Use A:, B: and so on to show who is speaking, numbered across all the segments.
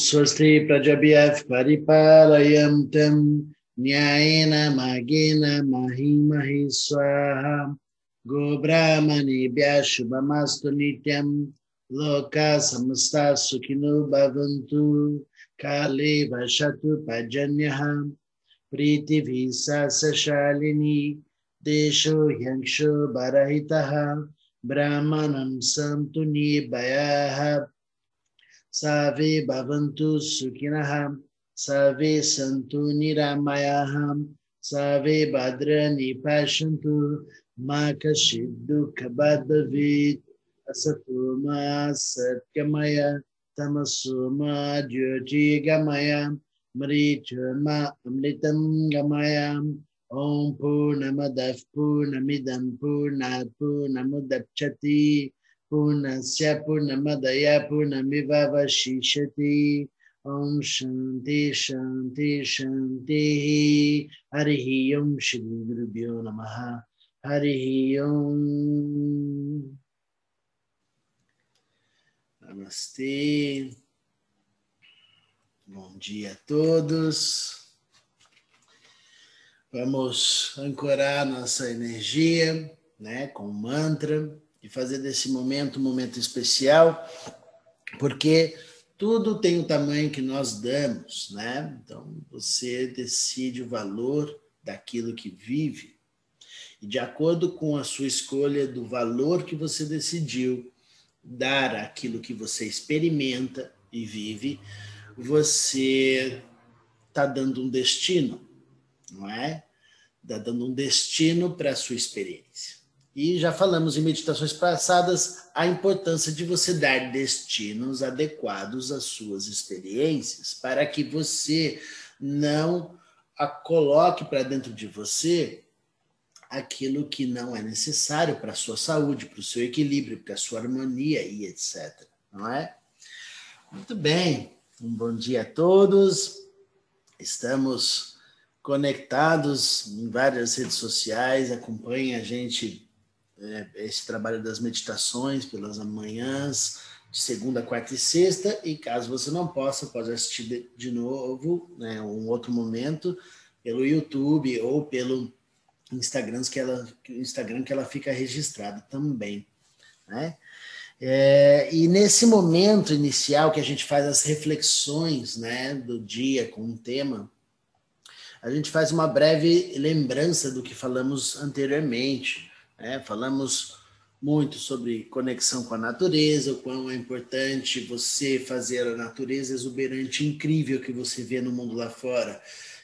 A: स्वस्तिप्रजभ्यः परिपालयन्तं न्यायेन मार्गेण महि महि स्वाहा। गोब्राह्मणेभ्यः शुभमास्तु नित्यं। लोका समस्ता सुखिनो भवन्तु। काले वसतु पर्जन्यः। प्रीतिभिः सशालिनी देशो ह्यंशो बरहितः। ब्राह्मणं सन्तु निर्भयाः। Savi Bhavantu Sukhinaha, Savi Santu Niramayaha, Savi Badrani Nipashantu, Makashiddu Kabadavit, Asatuma Satkamaya, Tamasuma Jyoti Gamaya, Marichurma Amlitam Gamaya, Om Purnamadav Purnamidam Purnat Purnamiva Vashishati Om Shanti Shanti Shanti. Harihi Om Shri Gurubhyo Namaha. Harihi Om. Namastê Bom dia a todos. Vamos ancorar nossa energia, né, com mantra e fazer desse momento um momento especial, porque tudo tem o tamanho que nós damos, né? Então você decide o valor daquilo que vive. E de acordo com a sua escolha do valor que você decidiu dar àquilo que você experimenta e vive, você está dando um destino, não é? Está dando um destino para a sua experiência. E já falamos em meditações passadas a importância de você dar destinos adequados às suas experiências, para que você não a coloque para dentro de você aquilo que não é necessário para a sua saúde, para o seu equilíbrio, para a sua harmonia e etc. Não é? Muito bem. Um bom dia a todos. Estamos conectados em várias redes sociais. Acompanhe a gente, é, esse trabalho das meditações pelas manhãs, de segunda, quarta e sexta. E caso você não possa, pode assistir de novo, né, um outro momento, pelo YouTube ou pelo Instagram que ela, Instagram que ela fica registrada também. Né? É, e nesse momento inicial que a gente faz as reflexões né, do dia com um tema, a gente faz uma breve lembrança do que falamos anteriormente. Né? Falamos muito sobre conexão com a natureza, o quão é importante você fazer a natureza exuberante, incrível que você vê no mundo lá fora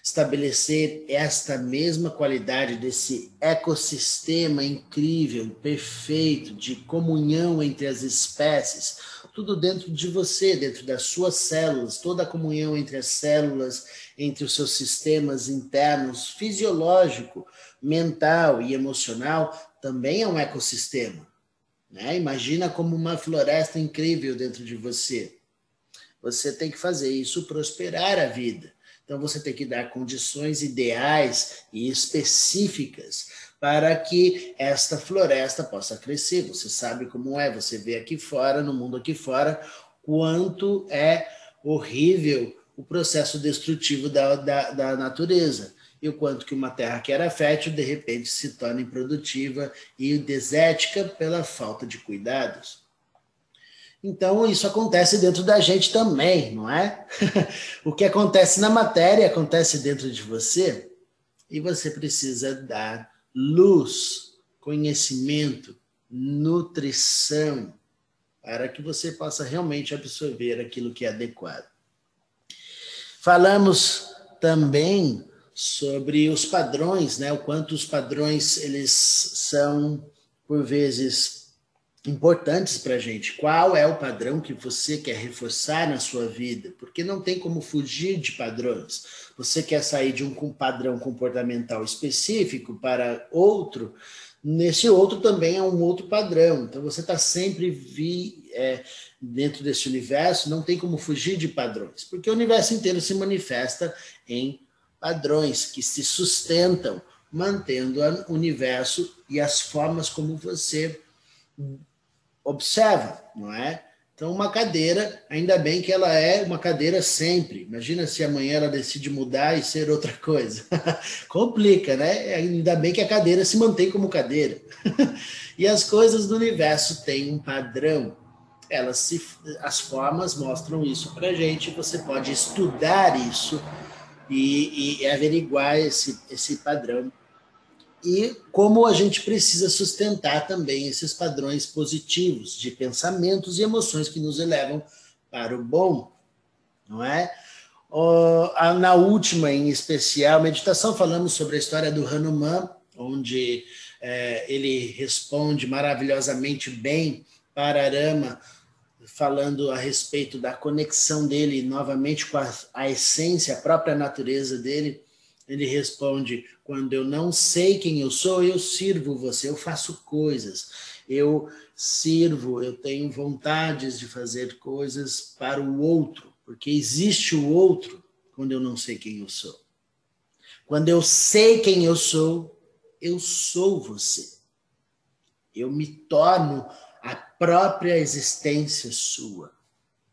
A: estabelecer esta mesma qualidade desse ecossistema incrível, perfeito, de comunhão entre as espécies, tudo dentro de você, dentro das suas células, toda a comunhão entre as células, entre os seus sistemas internos, fisiológico, mental e emocional, também é um ecossistema. Né? Imagina como uma floresta incrível dentro de você. Você tem que fazer isso prosperar a vida. Então você tem que dar condições ideais e específicas para que esta floresta possa crescer. Você sabe como é, você vê aqui fora, no mundo aqui fora, quanto é horrível o processo destrutivo da, da, da natureza e o quanto que uma terra que era fértil de repente se torna improdutiva e desértica pela falta de cuidados. Então, isso acontece dentro da gente também, não é? o que acontece na matéria acontece dentro de você e você precisa dar luz, conhecimento, nutrição, para que você possa realmente absorver aquilo que é adequado. Falamos também sobre os padrões, né? O quanto os padrões eles são por vezes importantes para a gente. Qual é o padrão que você quer reforçar na sua vida? Porque não tem como fugir de padrões. Você quer sair de um padrão comportamental específico para outro, nesse outro também é um outro padrão. Então você está sempre vi, é, dentro desse universo, não tem como fugir de padrões, porque o universo inteiro se manifesta em padrões que se sustentam, mantendo o universo e as formas como você observa, não é? Então, uma cadeira, ainda bem que ela é uma cadeira sempre. Imagina se amanhã ela decide mudar e ser outra coisa. Complica, né? Ainda bem que a cadeira se mantém como cadeira. e as coisas do universo têm um padrão. Elas se, as formas mostram isso para gente. Você pode estudar isso e, e averiguar esse, esse padrão e como a gente precisa sustentar também esses padrões positivos de pensamentos e emoções que nos elevam para o bom, não é? Na última, em especial, meditação, falamos sobre a história do Hanuman, onde é, ele responde maravilhosamente bem para Arama, falando a respeito da conexão dele novamente com a, a essência, a própria natureza dele. Ele responde: quando eu não sei quem eu sou, eu sirvo você, eu faço coisas, eu sirvo, eu tenho vontades de fazer coisas para o outro, porque existe o outro quando eu não sei quem eu sou. Quando eu sei quem eu sou, eu sou você. Eu me torno a própria existência sua.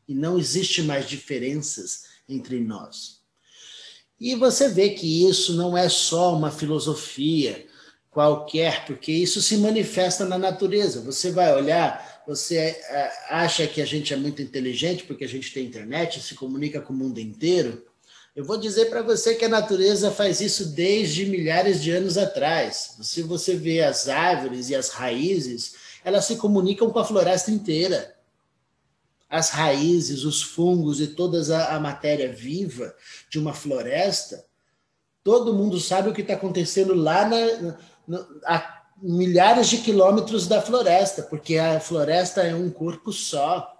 A: E não existe mais diferenças entre nós. E você vê que isso não é só uma filosofia qualquer, porque isso se manifesta na natureza. Você vai olhar, você é, acha que a gente é muito inteligente porque a gente tem internet, se comunica com o mundo inteiro. Eu vou dizer para você que a natureza faz isso desde milhares de anos atrás. Se você vê as árvores e as raízes, elas se comunicam com a floresta inteira as raízes, os fungos e toda a, a matéria viva de uma floresta, todo mundo sabe o que está acontecendo lá na, na, a milhares de quilômetros da floresta, porque a floresta é um corpo só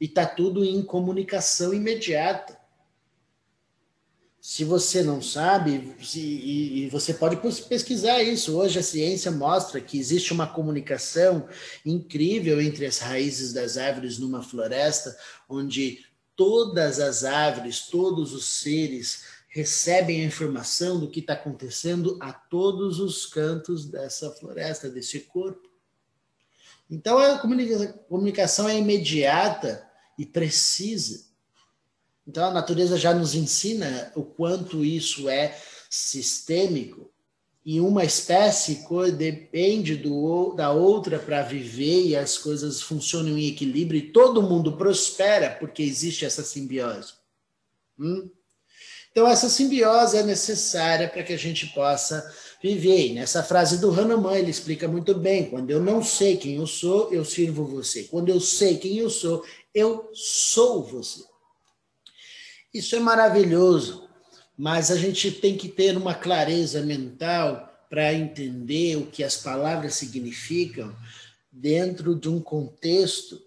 A: e está tudo em comunicação imediata. Se você não sabe, se, e, e, você pode pesquisar isso. Hoje a ciência mostra que existe uma comunicação incrível entre as raízes das árvores numa floresta, onde todas as árvores, todos os seres recebem a informação do que está acontecendo a todos os cantos dessa floresta, desse corpo. Então a comunicação é imediata e precisa. Então, a natureza já nos ensina o quanto isso é sistêmico e uma espécie depende do, da outra para viver e as coisas funcionam em equilíbrio e todo mundo prospera porque existe essa simbiose. Hum? Então, essa simbiose é necessária para que a gente possa viver. E nessa frase do Hanuman, ele explica muito bem: quando eu não sei quem eu sou, eu sirvo você. Quando eu sei quem eu sou, eu sou você. Isso é maravilhoso, mas a gente tem que ter uma clareza mental para entender o que as palavras significam dentro de um contexto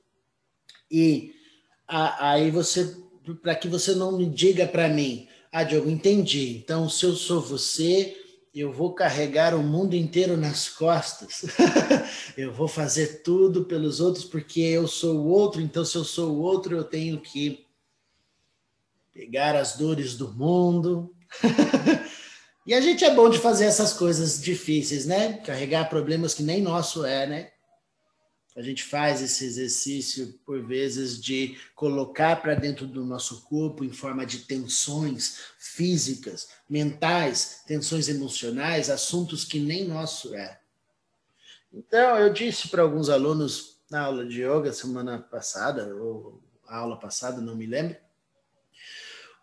A: e aí você para que você não me diga para mim, ah, Diogo, entendi. Então, se eu sou você, eu vou carregar o mundo inteiro nas costas. eu vou fazer tudo pelos outros porque eu sou o outro. Então, se eu sou o outro, eu tenho que pegar as dores do mundo. e a gente é bom de fazer essas coisas difíceis, né? Carregar problemas que nem nosso é, né? A gente faz esse exercício, por vezes, de colocar para dentro do nosso corpo em forma de tensões físicas, mentais, tensões emocionais, assuntos que nem nosso é. Então, eu disse para alguns alunos na aula de yoga semana passada, ou a aula passada, não me lembro,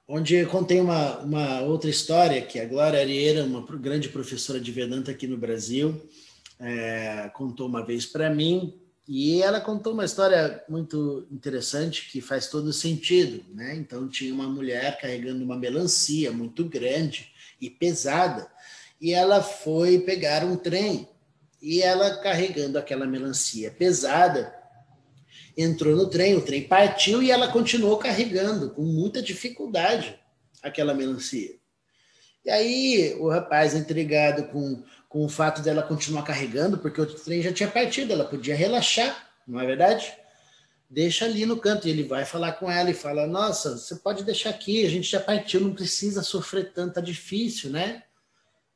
A: onde eu contei uma, uma outra história que a Glória Arieira, uma grande professora de Vedanta aqui no Brasil, é, contou uma vez para mim, e ela contou uma história muito interessante que faz todo sentido, né? Então tinha uma mulher carregando uma melancia muito grande e pesada, e ela foi pegar um trem, e ela carregando aquela melancia pesada, entrou no trem, o trem partiu e ela continuou carregando com muita dificuldade aquela melancia. E aí o rapaz, intrigado com, com o fato dela continuar carregando, porque o trem já tinha partido, ela podia relaxar, não é verdade? Deixa ali no canto. E ele vai falar com ela e fala: Nossa, você pode deixar aqui, a gente já partiu, não precisa sofrer tanto, tá difícil, né?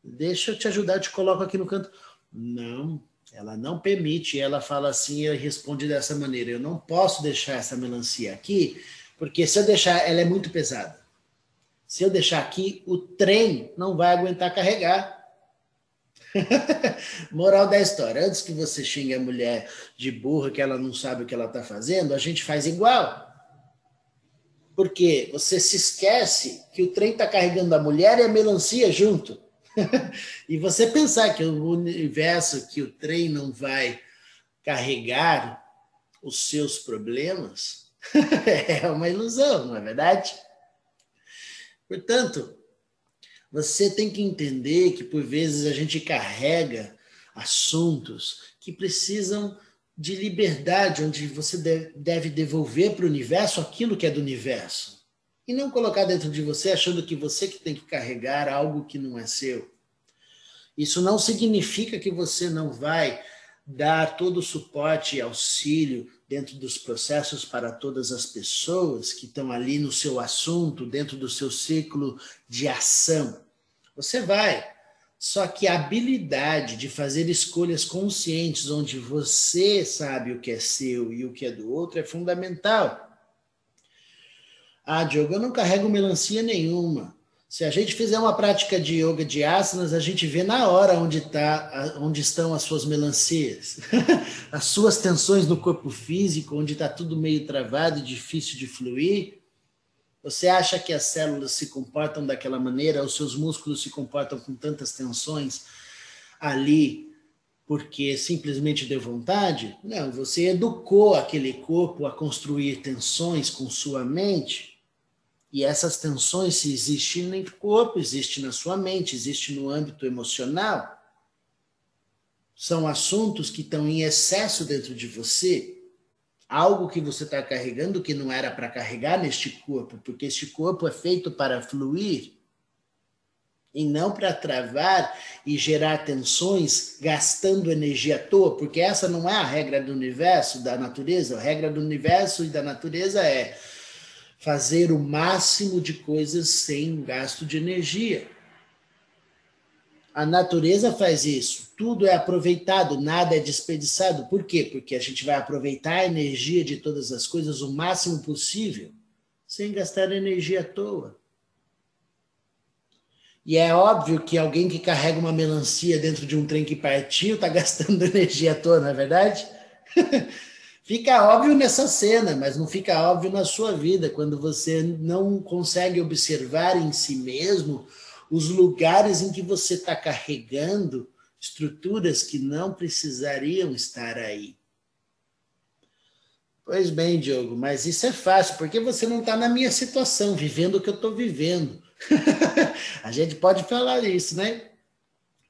A: Deixa eu te ajudar, eu te coloco aqui no canto. Não, Ela não permite, ela fala assim e responde dessa maneira: eu não posso deixar essa melancia aqui, porque se eu deixar, ela é muito pesada. Se eu deixar aqui, o trem não vai aguentar carregar. Moral da história: antes que você xingue a mulher de burra que ela não sabe o que ela está fazendo, a gente faz igual. Porque você se esquece que o trem está carregando a mulher e a melancia junto. e você pensar que o universo, que o trem não vai carregar os seus problemas, é uma ilusão, não é verdade? Portanto, você tem que entender que por vezes a gente carrega assuntos que precisam de liberdade, onde você deve devolver para o universo aquilo que é do universo. E não colocar dentro de você achando que você que tem que carregar algo que não é seu. Isso não significa que você não vai dar todo o suporte e auxílio dentro dos processos para todas as pessoas que estão ali no seu assunto, dentro do seu ciclo de ação. Você vai, só que a habilidade de fazer escolhas conscientes, onde você sabe o que é seu e o que é do outro, é fundamental. Ah, Diogo, eu não carrego melancia nenhuma. Se a gente fizer uma prática de yoga de asanas, a gente vê na hora onde, tá, onde estão as suas melancias, as suas tensões no corpo físico, onde está tudo meio travado difícil de fluir. Você acha que as células se comportam daquela maneira, os seus músculos se comportam com tantas tensões ali porque simplesmente deu vontade? Não, você educou aquele corpo a construir tensões com sua mente. E essas tensões, se existem no corpo, existem na sua mente, existem no âmbito emocional. São assuntos que estão em excesso dentro de você algo que você está carregando que não era para carregar neste corpo, porque este corpo é feito para fluir e não para travar e gerar tensões gastando energia à toa, porque essa não é a regra do universo, da natureza. A regra do universo e da natureza é fazer o máximo de coisas sem gasto de energia. A natureza faz isso. Tudo é aproveitado, nada é desperdiçado. Por quê? Porque a gente vai aproveitar a energia de todas as coisas o máximo possível, sem gastar energia à toa. E é óbvio que alguém que carrega uma melancia dentro de um trem que partiu está gastando energia à toa, não é verdade? fica óbvio nessa cena, mas não fica óbvio na sua vida, quando você não consegue observar em si mesmo os lugares em que você está carregando estruturas que não precisariam estar aí. Pois bem, Diogo, mas isso é fácil, porque você não está na minha situação, vivendo o que eu estou vivendo. a gente pode falar isso, né?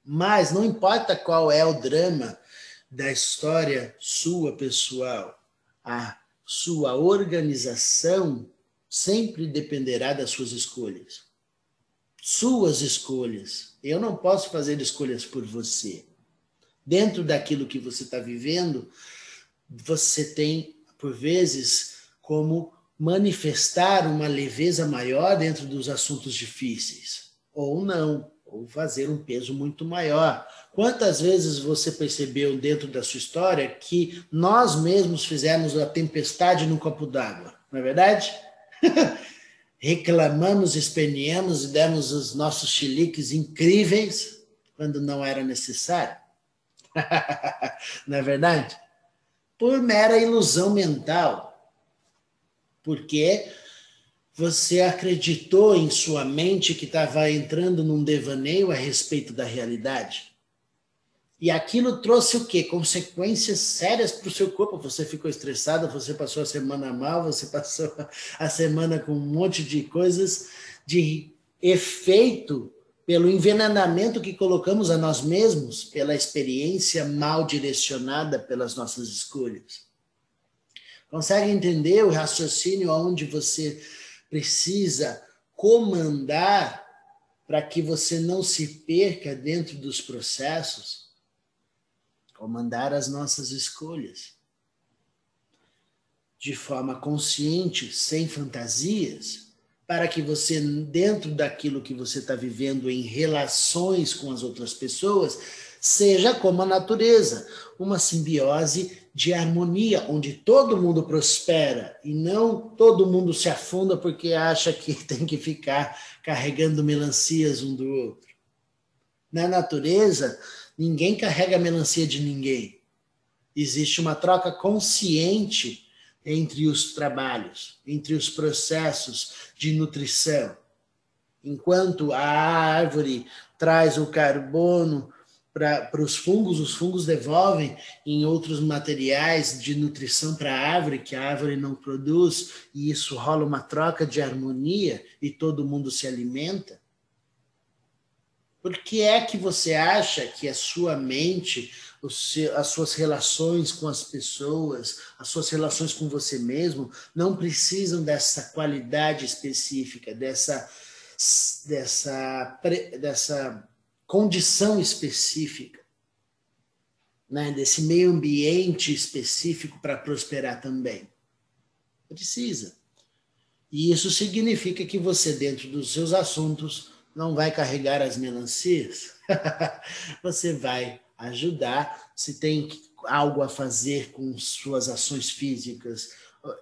A: Mas não importa qual é o drama da história sua pessoal, a sua organização sempre dependerá das suas escolhas suas escolhas. Eu não posso fazer escolhas por você. Dentro daquilo que você está vivendo, você tem, por vezes, como manifestar uma leveza maior dentro dos assuntos difíceis, ou não, ou fazer um peso muito maior. Quantas vezes você percebeu dentro da sua história que nós mesmos fizemos a tempestade no copo d'água, não é verdade? reclamamos, esperneamos e demos os nossos chiliques incríveis quando não era necessário. não é verdade? Por mera ilusão mental. Porque você acreditou em sua mente que estava entrando num devaneio a respeito da realidade. E aquilo trouxe o quê? Consequências sérias para o seu corpo. Você ficou estressado, você passou a semana mal, você passou a semana com um monte de coisas de efeito pelo envenenamento que colocamos a nós mesmos, pela experiência mal direcionada pelas nossas escolhas. Consegue entender o raciocínio onde você precisa comandar para que você não se perca dentro dos processos? comandar as nossas escolhas de forma consciente, sem fantasias, para que você, dentro daquilo que você está vivendo em relações com as outras pessoas, seja como a natureza, uma simbiose de harmonia, onde todo mundo prospera e não todo mundo se afunda porque acha que tem que ficar carregando melancias um do outro. Na natureza, ninguém carrega melancia de ninguém. Existe uma troca consciente entre os trabalhos, entre os processos de nutrição. Enquanto a árvore traz o carbono para os fungos, os fungos devolvem em outros materiais de nutrição para a árvore que a árvore não produz, e isso rola uma troca de harmonia e todo mundo se alimenta. Por que é que você acha que a sua mente, as suas relações com as pessoas, as suas relações com você mesmo, não precisam dessa qualidade específica, dessa, dessa, dessa condição específica, né, desse meio ambiente específico para prosperar também. Precisa. E isso significa que você, dentro dos seus assuntos, não vai carregar as melancias. você vai ajudar. Se tem algo a fazer com suas ações físicas,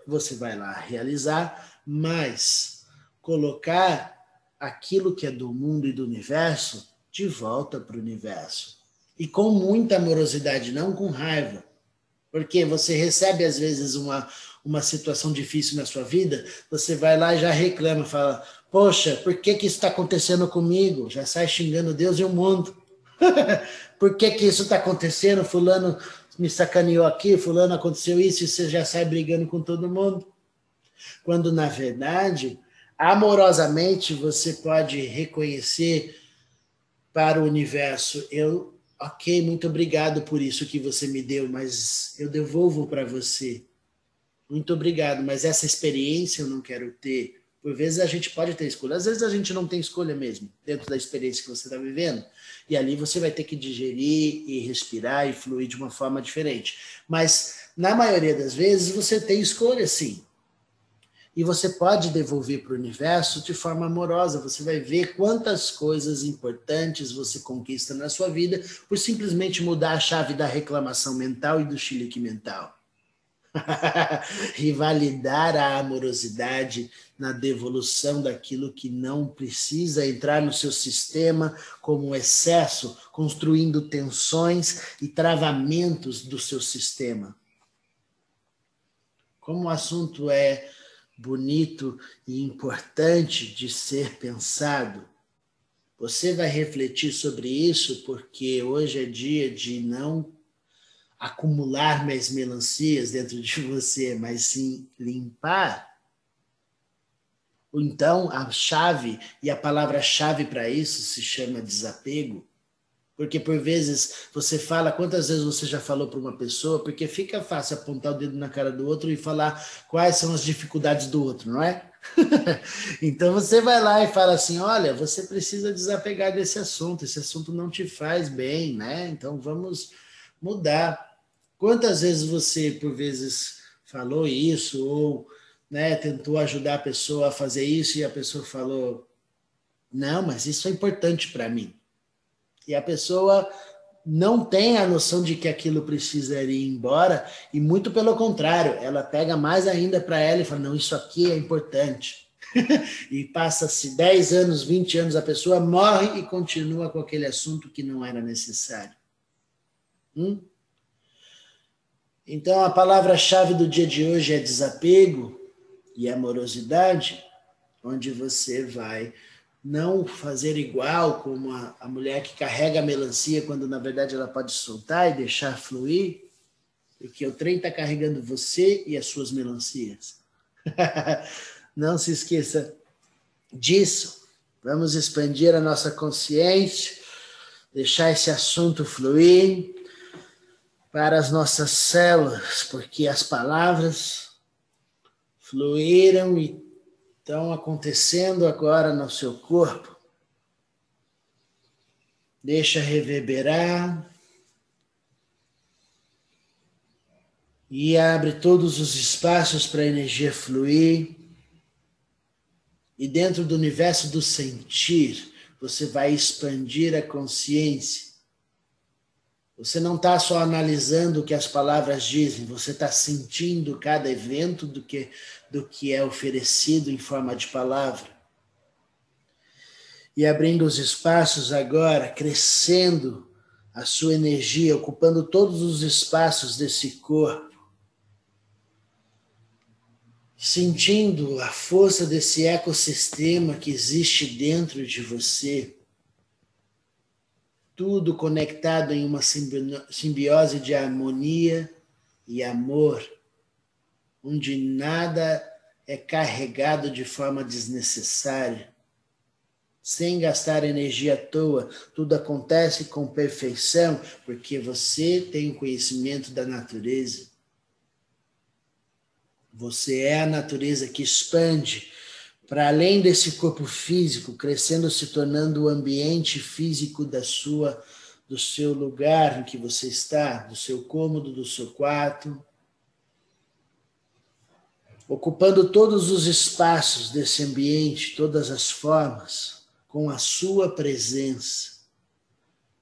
A: você vai lá realizar, mas colocar aquilo que é do mundo e do universo de volta para o universo. E com muita amorosidade, não com raiva. Porque você recebe, às vezes, uma, uma situação difícil na sua vida, você vai lá e já reclama, fala: Poxa, por que, que isso está acontecendo comigo? Já sai xingando Deus e o mundo. por que, que isso está acontecendo? Fulano me sacaneou aqui, Fulano aconteceu isso, e você já sai brigando com todo mundo. Quando, na verdade, amorosamente, você pode reconhecer para o universo. Eu, ok, muito obrigado por isso que você me deu, mas eu devolvo para você. Muito obrigado, mas essa experiência eu não quero ter. Por vezes a gente pode ter escolha, às vezes a gente não tem escolha mesmo, dentro da experiência que você está vivendo. E ali você vai ter que digerir e respirar e fluir de uma forma diferente. Mas na maioria das vezes você tem escolha sim e você pode devolver para o universo de forma amorosa. Você vai ver quantas coisas importantes você conquista na sua vida por simplesmente mudar a chave da reclamação mental e do chilique mental. e validar a amorosidade na devolução daquilo que não precisa entrar no seu sistema como excesso, construindo tensões e travamentos do seu sistema. Como o assunto é bonito e importante de ser pensado. Você vai refletir sobre isso porque hoje é dia de não acumular mais melancias dentro de você, mas sim limpar. Então, a chave e a palavra-chave para isso se chama desapego. Porque por vezes você fala, quantas vezes você já falou para uma pessoa, porque fica fácil apontar o dedo na cara do outro e falar quais são as dificuldades do outro, não é? então você vai lá e fala assim: olha, você precisa desapegar desse assunto, esse assunto não te faz bem, né? Então vamos mudar. Quantas vezes você, por vezes, falou isso ou né, tentou ajudar a pessoa a fazer isso e a pessoa falou: não, mas isso é importante para mim. E a pessoa não tem a noção de que aquilo precisa ir embora, e muito pelo contrário, ela pega mais ainda para ela e fala: não, isso aqui é importante. e passa-se 10 anos, 20 anos, a pessoa morre e continua com aquele assunto que não era necessário. Hum? Então, a palavra-chave do dia de hoje é desapego e amorosidade, onde você vai não fazer igual como a, a mulher que carrega a melancia quando na verdade ela pode soltar e deixar fluir, porque o trem está carregando você e as suas melancias. não se esqueça disso. Vamos expandir a nossa consciência, deixar esse assunto fluir para as nossas células, porque as palavras fluíram e estão acontecendo agora no seu corpo. Deixa reverberar. E abre todos os espaços para a energia fluir. E dentro do universo do sentir, você vai expandir a consciência. Você não está só analisando o que as palavras dizem, você está sentindo cada evento do que, do que é oferecido em forma de palavra. E abrindo os espaços agora, crescendo a sua energia, ocupando todos os espaços desse corpo sentindo a força desse ecossistema que existe dentro de você, tudo conectado em uma simbiose de harmonia e amor, onde nada é carregado de forma desnecessária, sem gastar energia à toa, tudo acontece com perfeição, porque você tem conhecimento da natureza. Você é a natureza que expande para além desse corpo físico, crescendo, se tornando o ambiente físico da sua do seu lugar em que você está, do seu cômodo, do seu quarto, ocupando todos os espaços desse ambiente, todas as formas, com a sua presença,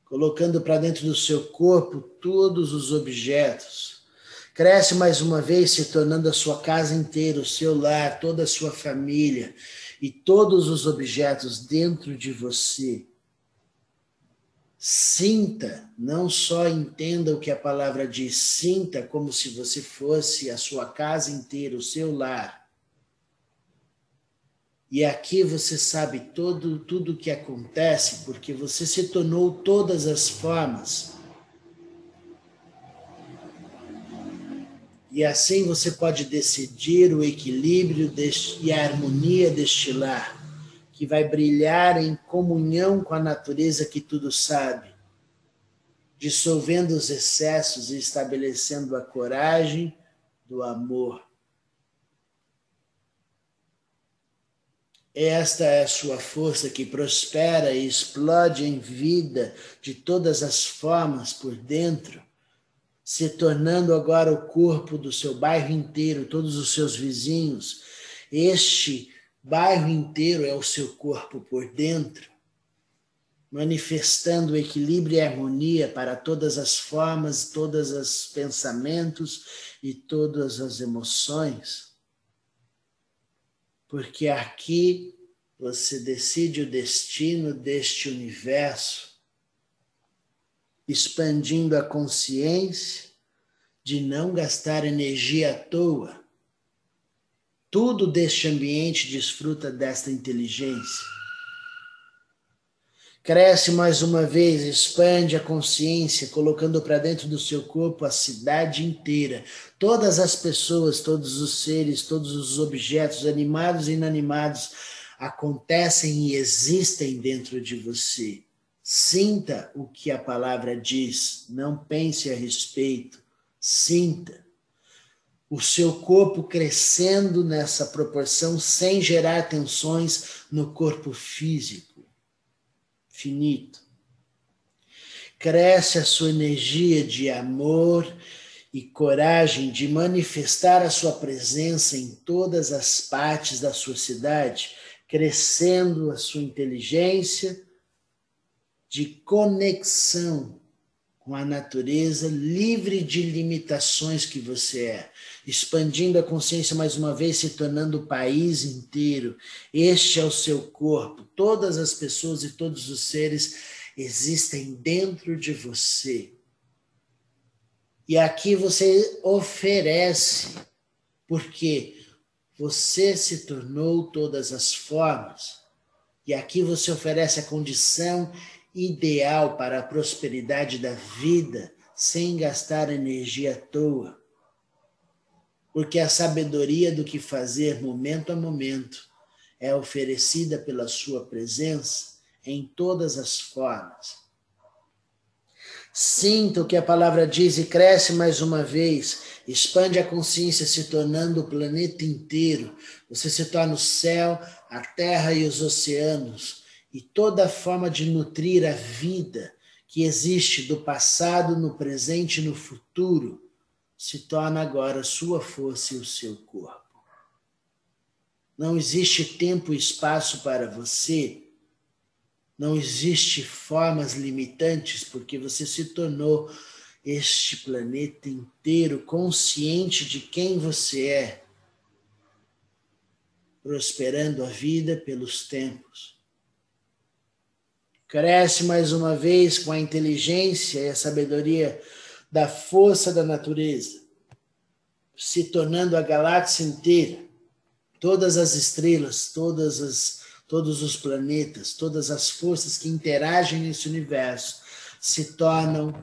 A: colocando para dentro do seu corpo todos os objetos Cresce mais uma vez, se tornando a sua casa inteira, o seu lar, toda a sua família e todos os objetos dentro de você. Sinta, não só entenda o que a palavra diz, sinta como se você fosse a sua casa inteira, o seu lar. E aqui você sabe todo tudo o que acontece porque você se tornou todas as formas E assim você pode decidir o equilíbrio e a harmonia deste lar, que vai brilhar em comunhão com a natureza que tudo sabe, dissolvendo os excessos e estabelecendo a coragem do amor. Esta é a sua força que prospera e explode em vida de todas as formas por dentro se tornando agora o corpo do seu bairro inteiro, todos os seus vizinhos. Este bairro inteiro é o seu corpo por dentro, manifestando equilíbrio e harmonia para todas as formas, todos os pensamentos e todas as emoções. Porque aqui você decide o destino deste universo expandindo a consciência de não gastar energia à toa. Tudo deste ambiente desfruta desta inteligência. Cresce mais uma vez, expande a consciência, colocando para dentro do seu corpo a cidade inteira, todas as pessoas, todos os seres, todos os objetos, animados e inanimados, acontecem e existem dentro de você. Sinta o que a palavra diz, não pense a respeito, sinta. O seu corpo crescendo nessa proporção sem gerar tensões no corpo físico, finito. Cresce a sua energia de amor e coragem de manifestar a sua presença em todas as partes da sua cidade, crescendo a sua inteligência de conexão com a natureza, livre de limitações que você é, expandindo a consciência mais uma vez, se tornando o país inteiro. Este é o seu corpo. Todas as pessoas e todos os seres existem dentro de você. E aqui você oferece, porque você se tornou todas as formas. E aqui você oferece a condição ideal para a prosperidade da vida sem gastar energia à toa. Porque a sabedoria do que fazer momento a momento é oferecida pela sua presença em todas as formas. Sinta o que a palavra diz e cresce mais uma vez, expande a consciência, se tornando o planeta inteiro. Você se torna o céu, a terra e os oceanos e toda forma de nutrir a vida que existe do passado, no presente e no futuro se torna agora sua força e o seu corpo. Não existe tempo e espaço para você. Não existe formas limitantes, porque você se tornou este planeta inteiro consciente de quem você é, prosperando a vida pelos tempos. Cresce mais uma vez com a inteligência e a sabedoria da força da natureza, se tornando a galáxia inteira, todas as estrelas, todas as, todos os planetas, todas as forças que interagem nesse universo se tornam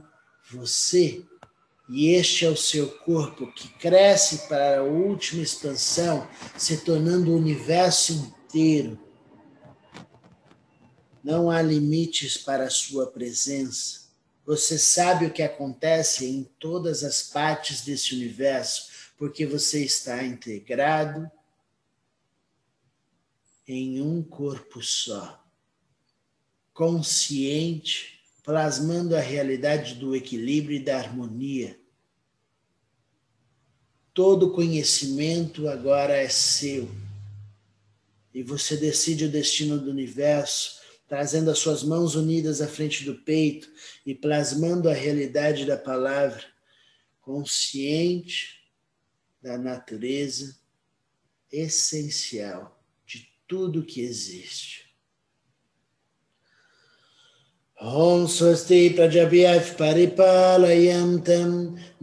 A: você, e este é o seu corpo que cresce para a última expansão, se tornando o universo inteiro. Não há limites para a sua presença. Você sabe o que acontece em todas as partes desse universo, porque você está integrado em um corpo só, consciente plasmando a realidade do equilíbrio e da harmonia. Todo conhecimento agora é seu. E você decide o destino do universo, trazendo as suas mãos unidas à frente do peito e plasmando a realidade da palavra, consciente da natureza essencial de tudo que existe. ॐ स्वस्ति प्रजभ्यः परिपालयन्तं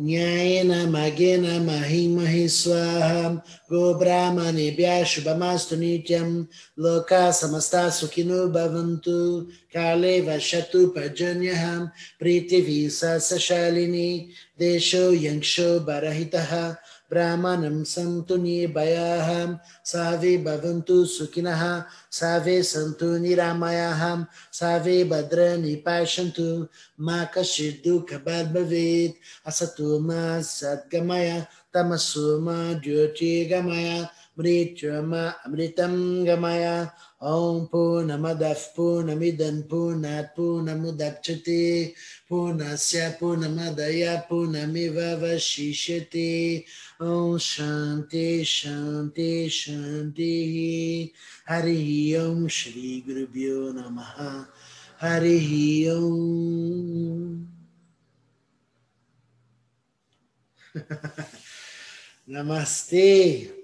A: न्यायेन मगेन महिमहि स्वाहा गोब्राह्मणेभ्यः शुभमास्तु नित्यं लोकाः समस्ता सुखिनो भवन्तु काले वशतु पर्जन्यः पृथिवी सशालिनी देशो यंक्षो बरहितः ब्राह्मणं सन्तु निर्भयाः सावे भवन्तु सुखिनः सावे सन्तु निरामयाः सावे भद्राणि पश्यन्तु मा कश्चित् दुःखभाग् भवेत् असतो मा सद्गमय तमसो मा ज्योतिर्गमय मृत्युमा अमृतं गमय ॐ पूर्णमदः पूर्णमिदं पूर्णात् पूर्णमुदच्यते पूर्णस्य पूर्णमदय पूर्णमिवशिष्यते ॐ शान्ति शान्ति शान्तिः हरिः ॐ श्रीगुरुभ्यो नमः हरिः ॐ Namastê.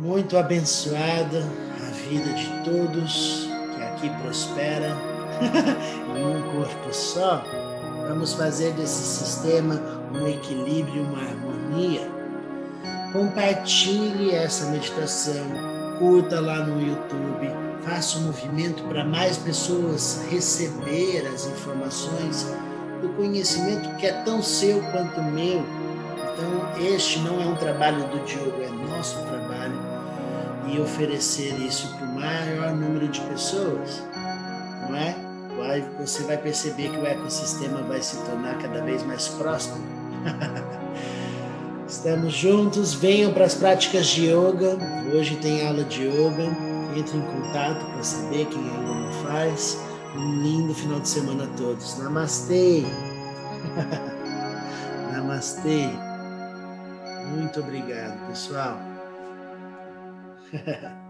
A: Muito abençoada a vida de todos que aqui prospera em um corpo só. Vamos fazer desse sistema um equilíbrio, uma harmonia. Compartilhe essa meditação, curta lá no YouTube, faça um movimento para mais pessoas receber as informações do conhecimento que é tão seu quanto meu. Então, este não é um trabalho do Diogo, é nosso trabalho e oferecer isso para o maior número de pessoas, não é? Vai, você vai perceber que o ecossistema vai se tornar cada vez mais próximo. Estamos juntos, venham para as práticas de yoga. Hoje tem aula de yoga. Entre em contato para saber quem ainda não faz. Um lindo final de semana a todos. Namastê! Namastê! Muito obrigado, pessoal. yeah